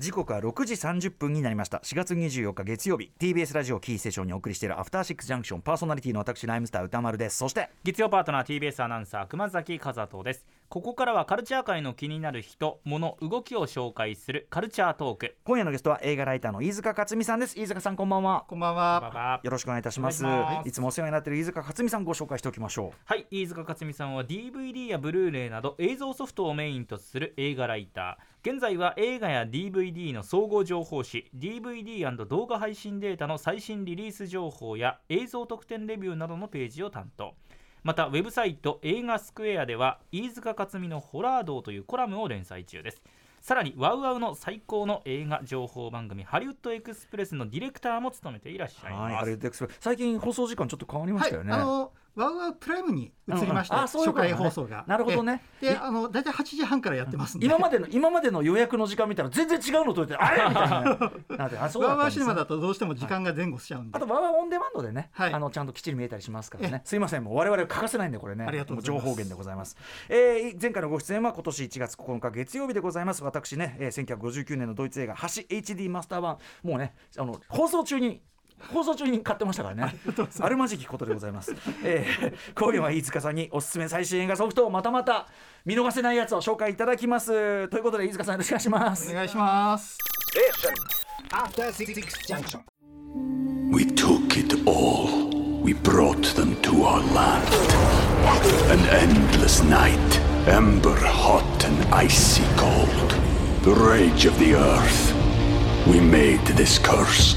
時刻は6時30分になりました。4月24日月曜日。TBS ラジオキーステーションにお送りしているアフターシックスジャンクション。パーソナリティの私ライムスター歌丸です。そして月曜パートナー TBS アナウンサー熊崎和人です。ここからはカルチャー界の気になる人物動きを紹介するカルチャートーク。今夜のゲストは映画ライターの飯塚克美さんです。飯塚さんこんばんは。こんばんバは。バよろしくお願いいたします。いします。いつもお世話になっている飯塚克美さんご紹介しておきましょはい飯塚克美さんは DVD やブルーレイなど映像ソフトをメインとする映画ライター。現在は映画や DVD の総合情報誌 DVD& 動画配信データの最新リリース情報や映像特典レビューなどのページを担当またウェブサイト映画スクエアでは飯塚克美のホラー道というコラムを連載中です。さらにワウワウの最高の映画情報番組ハリウッドエクスプレスのディレクターも務めていらっしゃいはいますあれです最近放送時間ちょっと変わりまはいしたよ、ね、あのワウワウプライムに移りまして、うんうん初回放送が。なるほどねえで、あの大体8時半からやってますんで。今までの今までの予約の時間見たら全然違うの撮れてあれ？みたいな なあそうだワウワウシネマだとどうしても時間が前後しちゃうんで。あとワーワーオンデマンドでね、はいあのちゃんときっちり見えたりしますからねえ。すいません、もう我々欠かせないんでこれね。ありがとうございますも情報源でございます。えー前回のご出演は今年1月9日月曜日でございます。私ね、えー、1959年のドイツ映画橋 HD マスター版もうねあの放送中に。放送中に買ってましたからね。あるまじきことでございます。えー、今夜は飯塚さんにおすすめ最新映画ソフトをまたまた見逃せないやつを紹介いただきます。ということで飯塚さんよろしくお願いしますお。願いします。After Six Junction. we took it all. We brought them to our land. An endless night, ember hot and icy cold. The rage of the earth. We made this curse.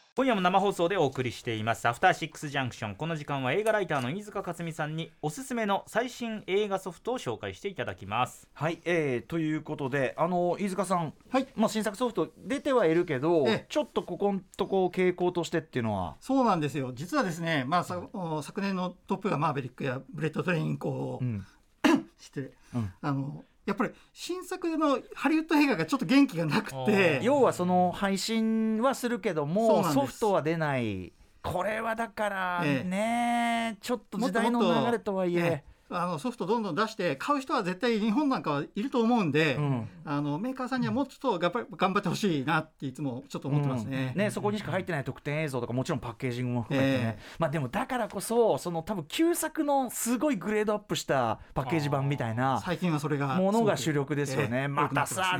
今夜も生放送でお送りしています。アフターシックスジャンクション。この時間は映画ライターの飯塚克美さんにおすすめの最新映画ソフトを紹介していただきます。はい、えー、ということで、あの飯塚さん、はい。まあ、新作ソフト出てはいるけど、ええ。ちょっとここんとこ傾向としてっていうのは、そうなんですよ。実はですね、まあさお昨年のトップがマーベリックやブレットトレインこう、うん。して、うん。あのやっぱり新作のハリウッド映画がちょっと元気がなくて。要はその配信はするけども、ソフトは出ない、これはだからええ。ね、ちょっと時代の流れとはいえ、ええあのソフトどんどん出して買う人は絶対日本なんかはいると思うんで、うん。あのメーカーさんにはもうちょっと頑張頑張ってほしいなっていつもちょっと思ってますね。うん。そこにしか入ってない特典映像とかもちろんパッケージングも含めてね、えまあでもだからこそその多分旧作のすごいグレードアップしたパッケージ版みたいな最近はそれがものが主力ですよね、ええまたさ、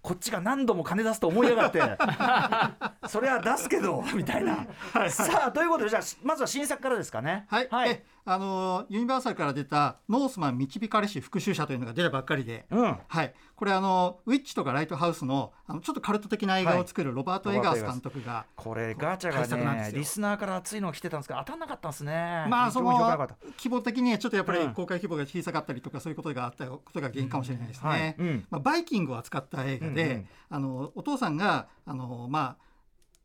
こっちが何度も金出すと思いやがって。それは出すけどみたいな。さあということでじゃあまずは新作からですかね。はい、はい。えあのユニバーサルから出た「ノースマン導かれし復讐者」というのが出たばっかりで、うん。はい、これあのウィッチとかライトハウスのあのちょっとカルト的な映画を作るロバート・エガース監督が、これガチャがねリスナーから熱いのが来てたんですけど当たんなかったんですね。まあその規模的にはちょっとやっぱりうん。公開規模が小さかったりとかそういうことがあったことが原因かもしれないですね。はいうん。まあ、バイキングを扱った映画で、うんうん。あのお父さんがあのまあ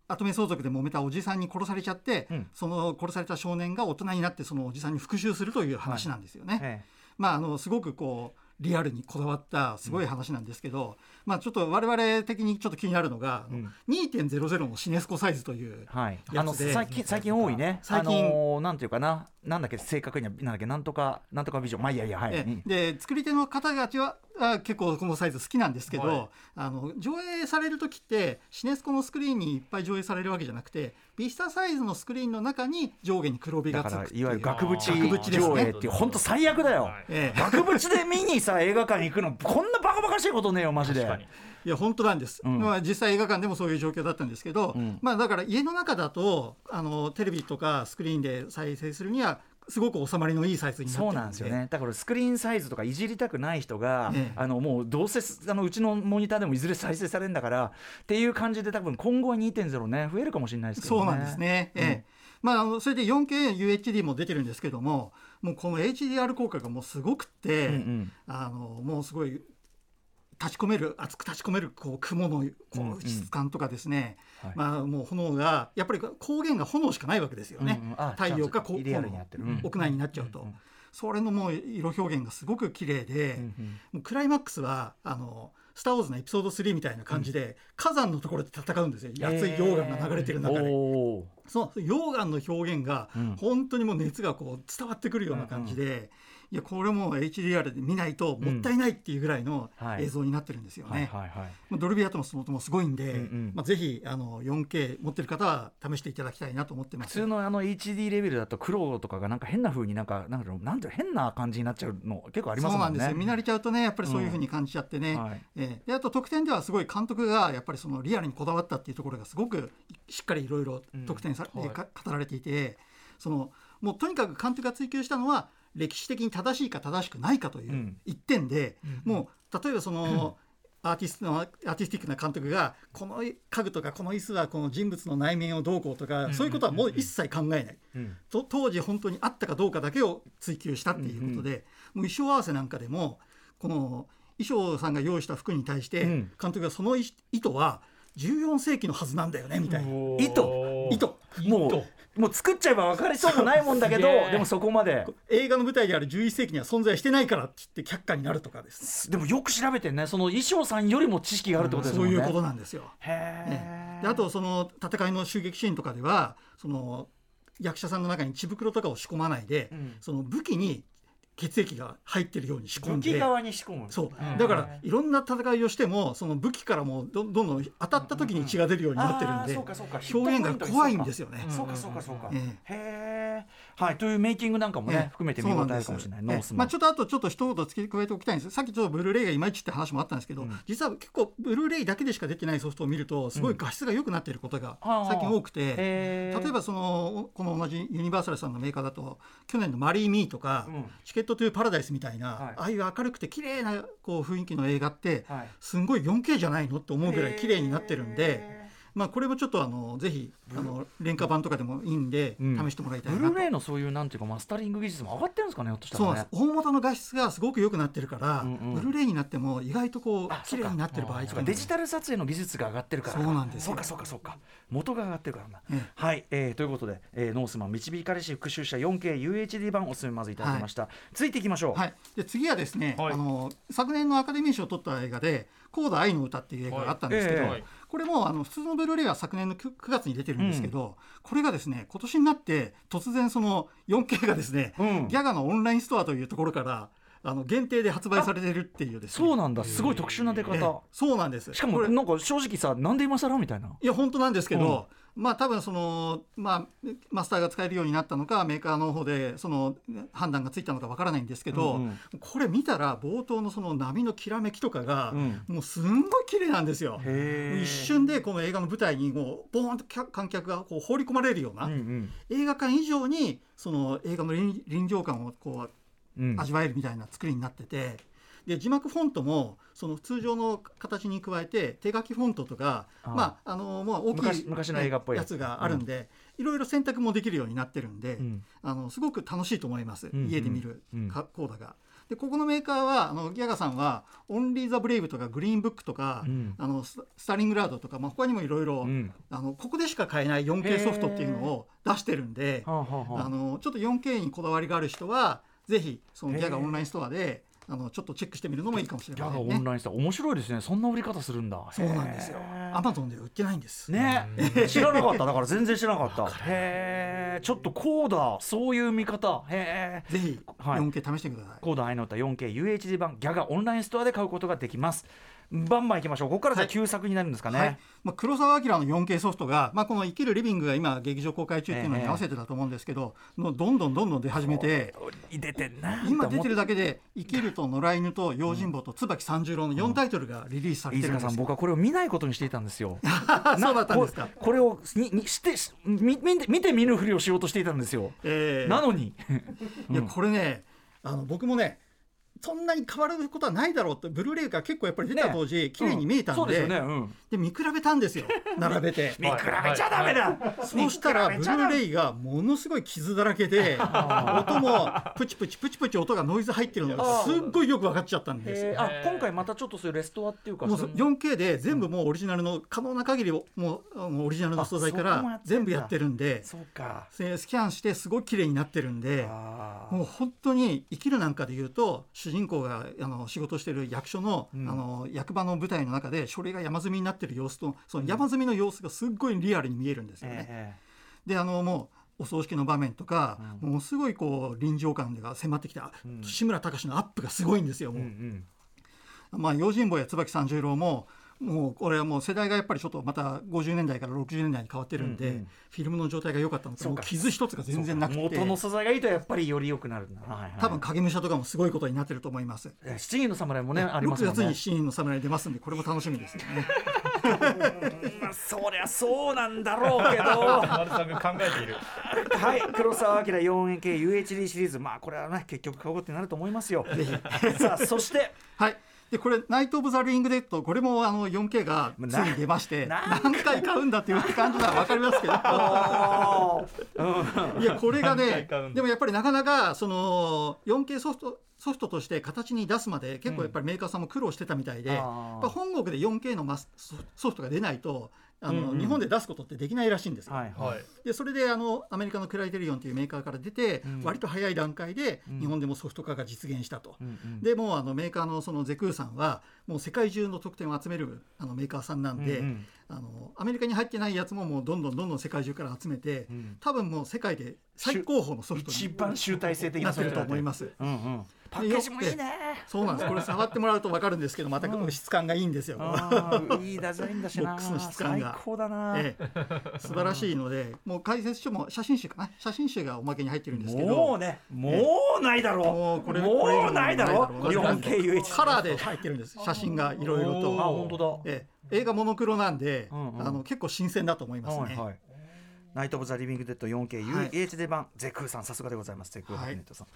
跡目相続で揉めたおじさんに殺されちゃって、うん。その殺された少年が大人になってそのおじさんに復讐するという話なんですよね。えまああのすごくこうリアルにこだわったすごい話なんですけど、まあちょっと我々的にちょっと気になるのが、うん。2.00のシネスコサイズというえはい。あの最近最近多いね。最近。あのーなんていうかな。なんだっけ正確にはなんだっけなんとかなんとかビジョン。まあいいやいやはい、えうんで作り手の方たちはあ結構このサイズ好きなんですけど、はい。あの上映される時ってシネスコのスクリーンにいっぱい上映されるわけじゃなくてビスタサイズのスクリーンの中に上下に黒帯だがつくいわゆる額縁。額縁ですね。上映っていう本当最悪だよ、はいええ。額縁で見にさ映画館に行くのこんなバカバカしいことねえよマジで。いや本当なんです、うん。まあ、実際映画館でもそういう状況だったんですけど、うん。まあ、だから家の中だとあのテレビとかスクリーンで再生するにはすごく収まりのいいサイズになってるそうなんですよね。だからスクリーンサイズとかいじりたくない人が、ええ。あのもうどうせあのうちのモニターでもいずれ再生されるんだからっていう感じで多分今後は2.0ね増えるかもしれないですけどね。そうなんですね、ええ。まあ、あのそれで 4KUHD も出てるんですけどももうこの HDR 効果がもうすごくって、うんうん。あのもうすごい立ち込める熱く立ち込めるこう雲のうんこうん。う質感とかですね、はい。まあもう炎がやっぱり光源が炎しかないわけですよね、うんうん。あ太陽かこうリアルにやってる、うん。屋内になっちゃうと、うんうんそれのもう色表現がすごく綺麗で、うんクライマックスはあの「スター・ウォーズ」のエピソード3みたいな感じで、火山のところで戦うんですよ。熱い溶岩が流れてる中で、おーその溶岩の表現がうん。本当にもう熱がこう伝わってくるような感じで、いやこれも HDR で見ないともったいないっていうぐらいのはい。映像になってるんですよね。はいはいはい。まあドルビーアトモスももすごいんで、うんうん。まあ、ぜひあの 4K 持ってる方は試していただきたいなと思ってます。普通のあの HD レベルだと黒とかがなんか変な風になんかなんかなんていうの変な感じになっちゃうの結構ありますもんね。そうなんですよ。見慣れちゃうとねやっぱりそういうふうに感じちゃってね、はい。ええ。であと特典ではすごい監督がやっぱりそのリアルにこだわったっていうところがすごくしっかりいろいろ特典さ、うんはい語られていてそのもうとにかく監督が追求したのは歴史的に正しいか正しくないかといううん。一点で、もう例えばその、アーティストのアーティスティックな監督がこの家具とかこの椅子はこの人物の内面をどうこうとか、そういうことはもう一切考えない、当時本当にあったかどうかだけを追求したっていうことで、もう衣装合わせなんかでもこの衣装さんが用意した服に対してうん。監督がその意意図は14世紀のはずなんだよねみたいな。意図。意図。もうもう作っちゃえば分かりそうもないもんだけどでもそこまで。映画の舞台である11世紀には存在してないからって言って却下になるとかです。でもよく調べてね。その衣装さんよりも知識があるってことですもんね。そういうことなんですよ。へえええであとその戦いの襲撃シーンとかではその役者さんの中に血袋とかを仕込まないで、うん。その武器に血液が入ってるように仕込んで。武器側に仕込む。そう。うん。だからいろんな戦いをしてもその武器からもどどんどん当たった時に血が出るようになってるんでうかそうか。表現が怖いんですよね。そうかそうかそうか。えへえ。はいというメイキングなんかもええ。ね含めて見応えあるかもしれない。まあ、ちょっとあとちょっと一言付け加えておきたいんです。さっきちょっとブルーレイがいまいちって話もあったんですけど、うん。実は結構ブルーレイだけでしか出てないソフトを見るとすごい画質が良くなっていることが最近多くて、例えばそのこの同じユニバーサルさんのメーカーだと去年の「マリー・ミー」とか、うん。チケット・トゥ・パラダイス」みたいな、はい。ああいう明るくて綺麗なこう雰囲気の映画って、はい。すんごい 4K じゃないのって思うぐらい綺麗になってるんで。へまあ、これもちょっとあのぜひあの廉価版とかでもいいんでうん。試してもらいたいブなと、ルーレイのそういうなんていうかマスタリング技術も上がってるんですかねひょっとしたらね。大元の画質がすごく良くなってるから、うんうん。ブルーレイになっても意外とこあう綺麗になってる場合とかデジタル撮影の技術が上がってるから。そうなんですよ。そうかそうかそうか。元が上がってるからな、ええ。はい、えー、ということで、えー、ノースマン導かれし復習した 4KUHD 版おすすめまずいただきました、続いていきましょう、はい、で次はですね、はい。あの昨年のアカデミー賞を取った映画で「コーダ愛の歌」っていう映画があったんですけど、はい。ええ。これもあの普通のブルーレイは昨年の 9, 9月に出てるんですけど、これがですね今年になって突然その 4K がですね、うん。ギャガのオンラインストアというところからあの限定で発売されてるっていうですね。そうなんだ。すごい特殊な出方、ええそうなんです。しかもこれなんか正直さなんで今更みたいな。いや本当なんですけど、まあ多分その、まあ、マスターが使えるようになったのかメーカーの方でその判断がついたのかわからないんですけど、うんうん。これ見たら冒頭のその波のきらめきとかが、うん。もうすんごい綺麗なんですよ。一瞬でこの映画の舞台にもうボーンと観客がこう放り込まれるような、うんうん。映画館以上にその映画の臨臨場感をこううん。味わえるみたいな作りになっててで字幕フォントもその通常の形に加えて手書きフォントとかまああのまあ大きい昔昔の映画っぽいやつ。があるんで、いろいろ選択もできるようになってるんで、うん。あのすごく楽しいと思います、うん家で見るうん。かコーダが。でここのメーカーはあのギャガさんは「オンリー・ザ・ブレイブ」とか「グリーンブック」とか、うん。あのススタリングラードとか、まあ、他にもいろいろここでしか買えない 4K ソフトっていうのを出してるんで。あのちょっと 4K にこだわりがある人はぜひそのギャガオンラインストアであのちょっとチェックしてみるのもいいかもしれギャガませんね。オンラインスタ面白いですね。そんな売り方するんだ。そうなんですよ。アマゾンでは売ってないんです。ね、知らなかった。だから全然知らなかった。へえちょっとこうだそういう見方。へえぜひはい。4K 試してください。コード愛の歌 4K UHD 版ギャガオンラインストアで買うことができますバンバンいきましょう。ここからじゃ旧作になるんですかね、はい。まあ、黒澤明の 4K ソフトが、まあ、この「生きるリビング」が今劇場公開中っていうのに合わせてだと思うんですけど、もうどんどんどんどん出始めて出て今出てるだけで「生きる」と「野良犬」と「用心棒」と「椿三十郎」の4タイトルがリリースされ飯てるんですよ。塚さん僕はこれを見ないことにしていたんですよ。そうだったんですか。こ。これをににしてし見見て見て見ぬふりをしようとしていたんですよ、えーなのに。いやこれねあの僕もねそんなに変わることはないだろうってブルーレイが結構やっぱり出た当時、綺麗に見えたんで,、で見比べたんですよ。並べて。見比べちゃダメだ、そうしたらブルーレイがものすごい傷だらけで 音もプチプチプチプチ音がノイズ入ってるのがすっごいよく分かっちゃったんですあ今回またちょっとそういうレストアっていうかもうそういう 4K で全部もうオリジナルの可能な限りをもうオリジナルの素材から全部やってるんでそうか。せスキャンしてすごい綺麗になってるんでもう本当に生きるなんかで言うと主人公があの仕事してる役所の,、うん。あの役場の舞台の中で書類が山積みになってる様子とその山積みの様子がすっごいリアルに見えるんですよね。えであのもうお葬式の場面とか、うん。ものすごいこう臨場感が迫ってきた、うん。志村隆のアップがすごいんですよえう。もう。ん。まあ、用心棒や椿三十郎ももうこれはもう世代がやっぱりちょっとまた50年代から60年代に変わってるんで、うんうん。フィルムの状態が良かったのかそうか。もう傷一つが全然なくて。元の素材がいいとやっぱりより良くなるんだな、はいはい。多分影武者とかもすごいことになってると思います。えー七人の侍もねあります6もんね。月にシーンの侍出ますんでこれも楽しみですよね。まあそりゃそうなんだろうけど。丸さんが考えている。はい。黒澤明 4KUHD シリーズ。まあこれはね結局買うことになると思いますよ。さあそしてはいでこれ「ナイト・オブ・ザ・リング・デッド」これもあの 4K がついに出ましてな何回買うんだっていう感じなら分かりますけど。いやこれが何ねでもやっぱりなかなかその 4K ソフトソフトとして形に出すまで結構やっぱりメーカーさんも苦労してたみたいで、やあー。っぱ本国で 4K のマスソソフトが出ないとあの、うんうん。日本で出すことってできないらしいんですよ。はいはい。でそれであのアメリカのクライテリオンというメーカーから出て、うん。割と早い段階でうん。日本でもソフト化が実現したと。うんうん。でもうあのメーカーのそのゼクーさんはもう世界中の得点を集めるあのメーカーさんなんで、うんうん。あのアメリカに入ってないやつももうどんどんどんどん世界中から集めて、うん。多分もう世界で最高峰のソフト一に番集大成的なってるとなソフトだ思います。うんうんパッケージもいいね。そうなんです。これ触ってもらうと分かるんですけどまたこの質感がいいんですよ。あーいいデザインだしな。ボックスの質感が。最高だな、ええ、素晴らしいのでもう解説書も写真集かな？写真集がおまけに入ってるんですけど。もうねもうないだろう。もうこれもうないだろこれ以上 4KUH カラーで入ってるんです。写真がいろいろあと、本当だ。ええ、映画モノクロなんで、うんうん。あの結構新鮮だと思いますね。はいはい。ナイト・オブ・ザ・リビング・デッド 4KUHD 版、ゼクーさんさすがでございます。ゼクーハはいピネットさん、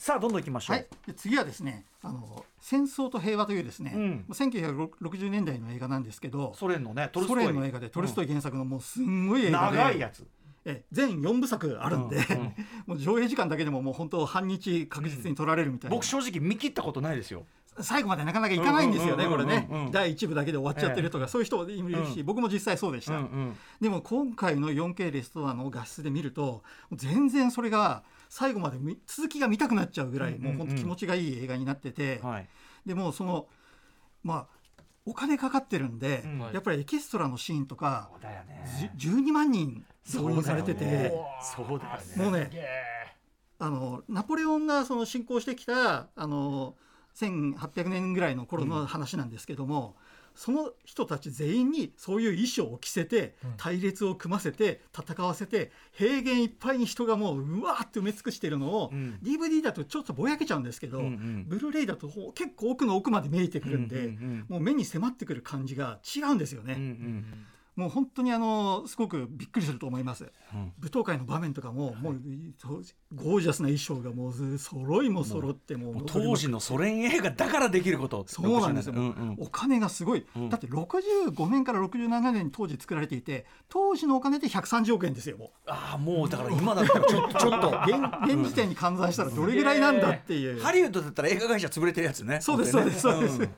さあどんどん行きましょう、はい、で次はですねあの「戦争と平和」というですね、うん。1960年代の映画なんですけどソ連のねトルスソトイ。連の映画でトルストイ原作のもうすんごい映画で、長いやつ。え全4部作あるんで、うんうん。もう上映時間だけでももう本当半日確実に取られるみたいな、僕正直見切ったことないですよ。最後までなかなかいかないんですよねうんうんこれねうんうん。第1部だけで終わっちゃってるとか、そういう人もいるし、うん。僕も実際そうでした、うんうん。でも今回の 4K レストアの画質で見ると全然それが最後まで見続きが見たくなっちゃうぐらい、うんうんうん。もう本当気持ちがいい映画になってて、はい。でもうそのまあお金かかってるんで、うん。やっぱりエキストラのシーンとかね。じゅ12万人動員されてて、そうだよね。もうねあのナポレオンがその侵攻してきたあの1800年ぐらいの頃の話なんですけども、その人たち全員にそういう衣装を着せて隊列を組ませて戦わせて平原いっぱいに人がもううわーって埋め尽くしてるのを、うん。DVD だとちょっとぼやけちゃうんですけど、うんうん。ブルーレイだと結構奥の奥まで見えてくるんで、うんうんもう目に迫ってくる感じが違うんですよね。うんうんもう本当にあのすごくびっくりすると思います。うん。舞踏会の場面とかも、もうそうゴージャスな衣装がもう揃いも揃っても当時のソ連映画だからできること。そうなんですよ、うんうん。お金がすごい、うん。だって65年から67年に当時作られていて当時のお金で130億円ですよもう。ああもうだから今だったらちょっと ちょっと。現現時点に換算したらどれぐらいなんだっていう、ハリウッドだったら映画会社潰れてるやつね。そうですそうですそうです、ん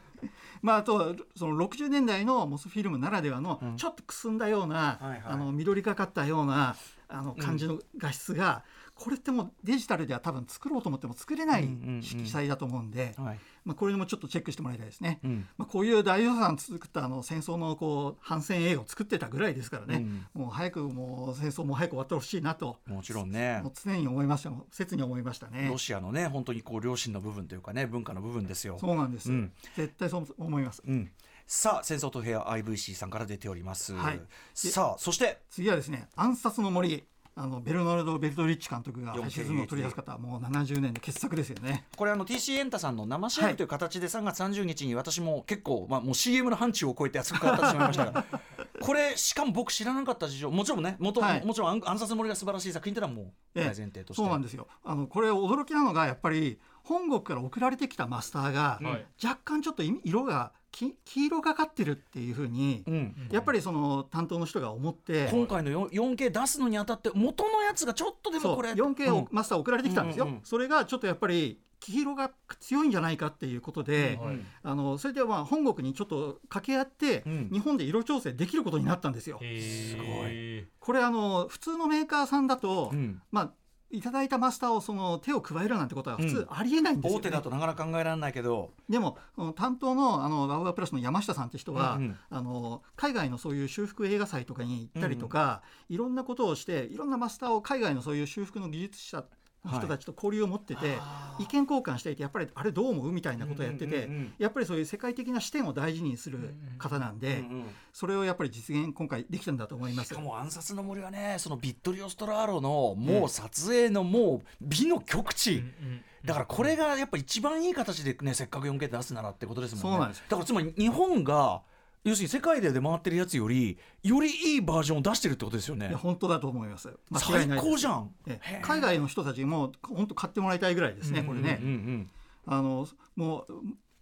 まあ、あとはその60年代のモスフィルムならではのうん。ちょっとくすんだような、はいはい。あの緑がかったようなあの感じの画質が、これってもうデジタルでは多分作ろうと思っても作れないうんうんうん。色彩だと思うんで、はい。まあ、これもちょっとチェックしてもらいたいですね。うん。まあ、こういう大予算作ったあの戦争のこう反戦映画を作ってたぐらいですからね、もう早くもう戦争も早く終わってほしいなと。もちろんね。もう常に思いました。切に思いましたね。ロ。シアのね本当にこう良心の部分というかね文化の部分ですよ。そうなんです、うん。絶対そう思います。うん。さあ戦争と部屋 IVC さんから出ております、はい。さあそして。次はですね暗殺の森あのベルナルド・ベルトリッチ監督が 4K 配信ズムを取り出す方もう70年の傑作ですよね。これあの TC エンタさんの生 CM という形で3月30日に私も結構、まあ、もう CM の範疇を超えて扱ってしまいましたが これしかも僕知らなかった事情もちろんねもと、はい。もちろん暗暗殺の森が素晴らしい作品ってのはもう前提として、そうなんですよ。あのこれ驚きなのがやっぱり本国から送られてきたマスターが、はい。若干ちょっとい色がき黄色がかってるっていうふうに、うん。やっぱりその担当の人が思って今回の 4- 4K 出すのにあたって元のやつがちょっとでもこれ。4K うんをマスター送られてきたんですよ、それがちょっとやっぱり黄色が強いんじゃないかっていうことで、はい。あのそれでまあ本国にちょっと掛け合って、うん。日本で色調整できることになったんですよ。すごい。これあの普通のメーカーさんだと、うん。まあいただいたマスターをその手を加えるなんてことは普通ありえないんですよ、ね。大手だとなかなか考えられないけど。でも担当のあのワウワウプラスの山下さんって人は、うんうん。あの海外のそういう修復映画祭とかに行ったりとか、いろんなことをしていろんなマスターを海外のそういう修復の技術者の人たちと交流を持ってて、意見交換していてやっぱりあれどう思う？みたいなことをやってて、うんうんうんうん。やっぱりそういう世界的な視点を大事にする方なんで、うんうんそれをやっぱり実現今回できたんだと思います。しか。も暗殺の森はねそのビットリオ・ストラーロのもう撮影のもう美の極致、だからこれがやっぱ一番いい形でねせっかく 4K で出すならってことですもんね。そうなんです。だからつまり日本が要するに世界で出回ってるやつよりよりいいバージョンを出してるってことですよね。本当だと思います。最高じゃん。海外の人たちも本当買ってもらいたいぐらいですね、これね。うんうん。あのもう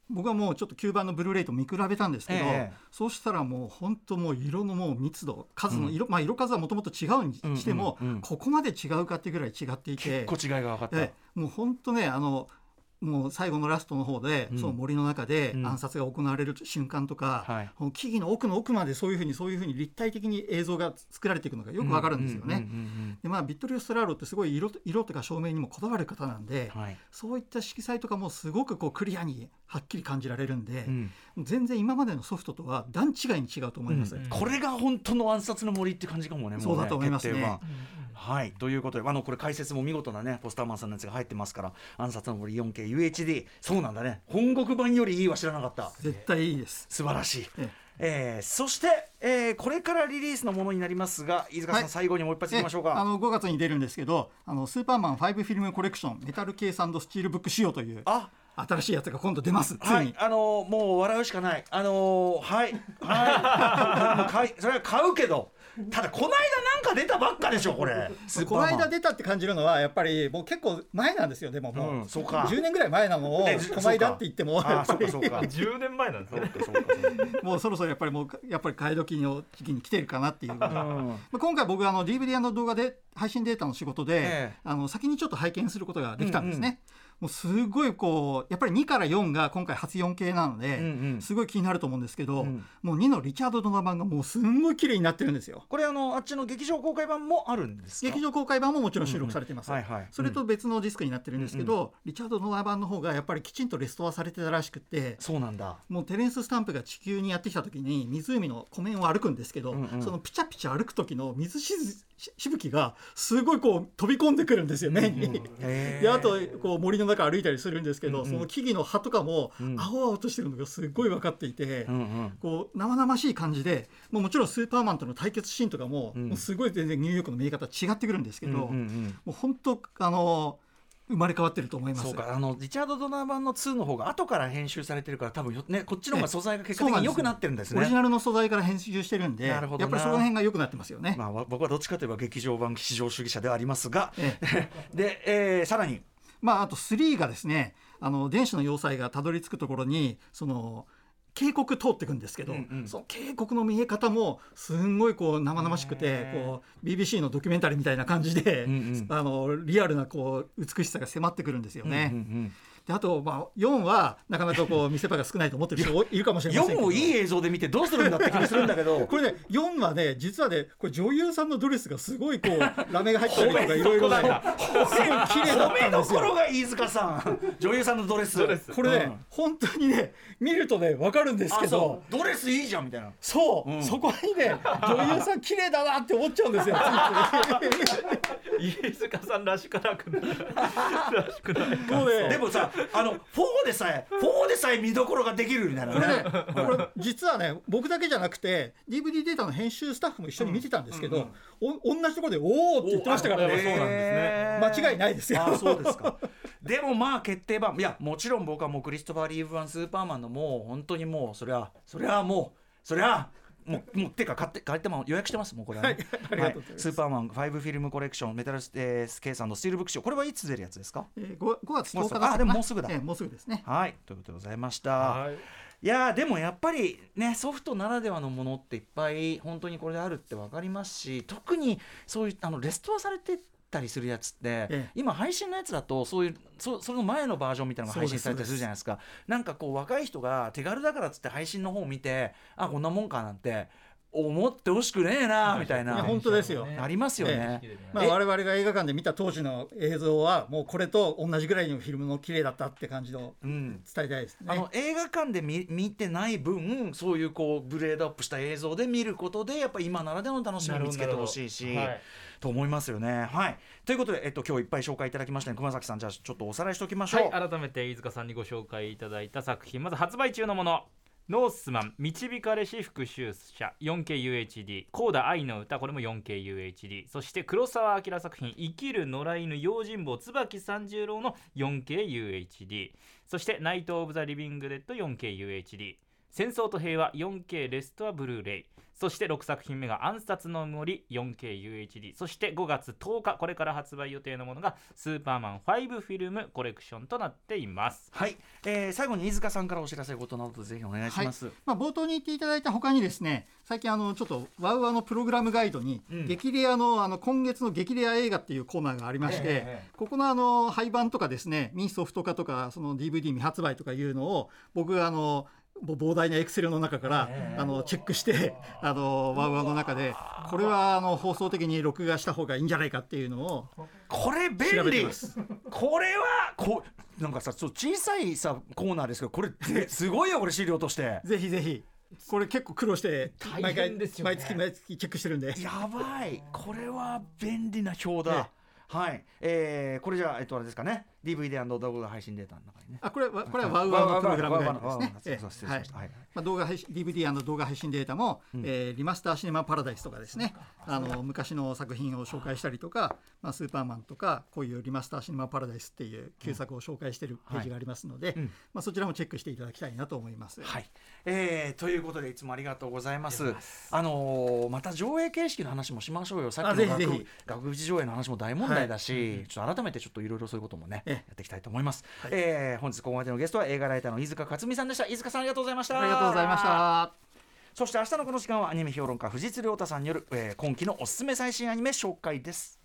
僕はもうちょっと吸盤のブルーレイと見比べたんですけど、ええ。そうしたらもう本当もう色のもう密度数の色、まあ色数はもともと違うにしても、うんうんうん。ここまで違うかっていうぐらい違っていて。結構違いが分かった、ええ。もう本当ねあのもう最後のラストの方で、うん。その森の中でうん。暗殺が行われる瞬間とか、はい。この木々の奥の奥までそういうふうにそういうふうに立体的に映像が作られていくのがよくわかるんですよね。うん。うん。うん。でまあ、ビットリオ・ストラーロってすごい色色とか照明にもこだわる方なんで、うんはい。そういった色彩とかもすごくこうクリアにはっきり感じられるんで、うん。全然今までのソフトとは段違いに違うと思います。うん。これが本当の暗殺の森って感じかもねもねそうだと思いますね。は。い。ということであのこれ解説も見事なねポスターマンさんのやつが入ってますから暗殺の森 4KUHD そうなんだね。本国版よりいいは知らなかった。絶対いいです。素晴らしい、ええ。ーそして、えーこれからリリースのものになりますが飯塚さん、はい。最後にもう一発いきましょうか。えあの5月に出るんですけど、あのスーパーマン5フィルムコレクションメタルケーススチールブック仕様というあ新しいやつが今度出ます。ついに。はい、あのーもう笑うしかない。あのーはい、はい、それは買うけど。ただ、この間なんか出たばっかでしょこれ。この間出たって感じるのはやっぱりもう結構前なんですよ。でももう,、うんそうか。10年ぐらい前なのをえこの間って言っても。そうかやっぱり。あそうか。そうか10年前なんですね。そうかそうか。もうそろそろやっぱりもうやっぱり替え時の時期に来てるかなっていう、まうん。あ今回僕あの DVD 動画で配信データの仕事で、ええ。あの先にちょっと拝見することができたんですね。もうすごいこうやっぱり2から4が今回初 4K なので、うんうん。すごい気になると思うんですけど、うん。もう2のリチャード・ドナ版がもうすんごい綺麗になってるんですよ。これあのあっちの劇場公開版もあるんですか？劇場公開版ももちろん収録されています、それと別のディスクになってるんですけど、うんリチャード・ドナ版の方がやっぱりきちんとレストアされてたらしくてそうなんだ。もうテレンス・スタンプが地球にやってきた時に湖の湖面を歩くんですけど、うんうん。そのピチャピチャ歩く時の水しずししぶきがすごいこう飛び込んでくるんですよ目に。へー。であとこう森の中歩いたりするんですけど、うんうん。その木々の葉とかもうん。青々としてるのがすごい分かっていて、うんうん。こう生々しい感じでもうもちろんスーパーマンとの対決シーンとかも,、うん。もうすごい全然ニューヨークの見え方違ってくるんですけど、うんうんうん。もう本当あの生まれ変わってると思います。そうか。あのリチャード・ドナー版の2の方が後から編集されてるから多分よねこっちの方が素材が結果的に良くなってるんですね。オリジナルの素材から編集してるんでやっぱりその辺が良くなってますよね。まあわ僕はどっちかといえば劇場版至上主義者ではありますが。ええ。で、えーさらに。まあ、あと3がですねあの電子の要塞がたどり着くところにその渓谷通っていくんですけど、うんうん。その渓谷の見え方もすんごいこう生々しくてこう BBC のドキュメンタリーみたいな感じで、うんうん。あのリアルなこう美しさが迫ってくるんですよね。うんうんであと、まあ、4はなかなかこう見せ場が少ないと思ってる人いるかもしれませんけ4どをいい映像で見てどうするんだって気がするんだけど。これね4はね実はねこれ女優さんのドレスがすごいこうラメが入ったりとかいろいろねすごい綺麗だ褒めどったんですよ。ころ。が飯塚さん。女優さんのドレス。ドレス。これね、うん。本当にね見るとね分かるんですけあどドレスいいじゃんみたいな。そう、うん。そこにね女優さん綺麗だなって思っちゃうんですよ。飯塚さんらしくなくならしくないついもうねでもさあの4でさえ4でさえ見どころができるみたいなこれね。ねこれ実はね僕だけじゃなくて DVD データの編集スタッフも一緒に見てたんですけど、お同じところで「おお!」って言ってましたからおねそうなんですね。間違いないですよ。あそうですか。でもまあ決定版。いやもちろん僕はもうクリストファー・リーブ・ワン・スーパーマンのもう本当にもうそれはそれはもうそれはもうもうてか買って買っても予約してますもうこれは、ね。ありがとうございスーパーマン5フィルムコレクションメタルス,、えー、スケーさんのスティールブック賞これはいつ出るやつですか？えー 5, 5月10日だったかなあでももうすぐだ。えーもうすぐですね。はい。ということでございました、はい。いやーでもやっぱりねソフトならではのものっていっぱい本当にこれであるって分かりますし特にそういうあのレストアされてたりするやつって、ええ。今配信のやつだとそういうそその前のバージョンみたいなのが配信されたりするじゃないですか。なんかこう若い人が手軽だからっつって配信の方を見てあこんなもんかなんて思ってほしくねえなみたいな。本当ですよ。ありますよね。まあ、我々が映画館で見た当時の映像はもうこれと同じぐらいのフィルムの綺麗だったって感じのうん。伝えたいですね。あの映画館で見見てない分そういうこうブレードアップした映像で見ることでやっぱ今ならではの楽しみを見つけてほしいし、はい。と思いますよね。はい、ということで、えっと、今日いっぱい紹介いただきましたね熊崎さんじゃあちょっとおさらいしておきましょう。はい、改めて飯塚さんにご紹介いただいた作品。まず発売中のものノースマン導かれし復讐者 4KUHD コーダ愛の歌これも 4KUHD そして黒澤明作品生きる野良犬用心棒椿三十郎の 4KUHD そしてナイト・オブ・ザ・リビング・デッド 4KUHD 戦争と平和 4K レストアブルーレイ。そして6作品目が暗殺の森 4KUHD そして5月10日これから発売予定のものがスーパーマン5フィルムコレクションとなっています。はい、えー最後に飯塚さんからお知らせことなどぜひお願いします。まあ、冒頭に言っていただいた他にですね最近あのちょっとワウワウのプログラムガイドに、うん。激レアのあの今月の激レア映画っていうコーナーがありまして、ええここのあの廃盤とかですねミンソフト化とかその DVD 未発売とかいうのを僕があのぼ膨大なエクセルの中から、ええ。あのチェックしてあのワウワウの中でこれはあの放送的に録画した方がいいんじゃないかっていうのをこれ便利。これはこうなんかさちょっと小さいさコーナーですけどこれですごいよこれ資料として。ぜひぜひ。これ結構苦労して大毎回毎月毎月チェックしてるんで。やばい。これは便利な表だ、え。はい、えー、これじゃあえっとあれですかね DVD& 動画配信データの中にねあこれはこれはワウワウのプログラムガイドですね。はいまあ動画配信 DVD& 動画配信データも、えーリマスターシネマパラダイスとかですね。あの昔の作品を紹介したりとか、まあスーパーマンとかこういうリマスターシネマパラダイスっていう旧作を紹介しているページがありますので、うんまあそちらもチェックしていただきたいなと思います。はい、えー、ということでいつもありがとうございます。あのーまた上映形式の話もしましょうよ。さっきの学あぜひぜひ学部上映の話も大問題だし、ちょっと改めてちょっといろいろそういうこともねええやっていきたいと思います。えー本日ここまでのゲストは映画ライターの飯塚克美さんでした。飯塚さんありがとうございました。ありがとうございました。そして明日のこの時間はアニメ評論家藤津亮太さんによる、えー今期のおすすめ最新アニメ紹介です。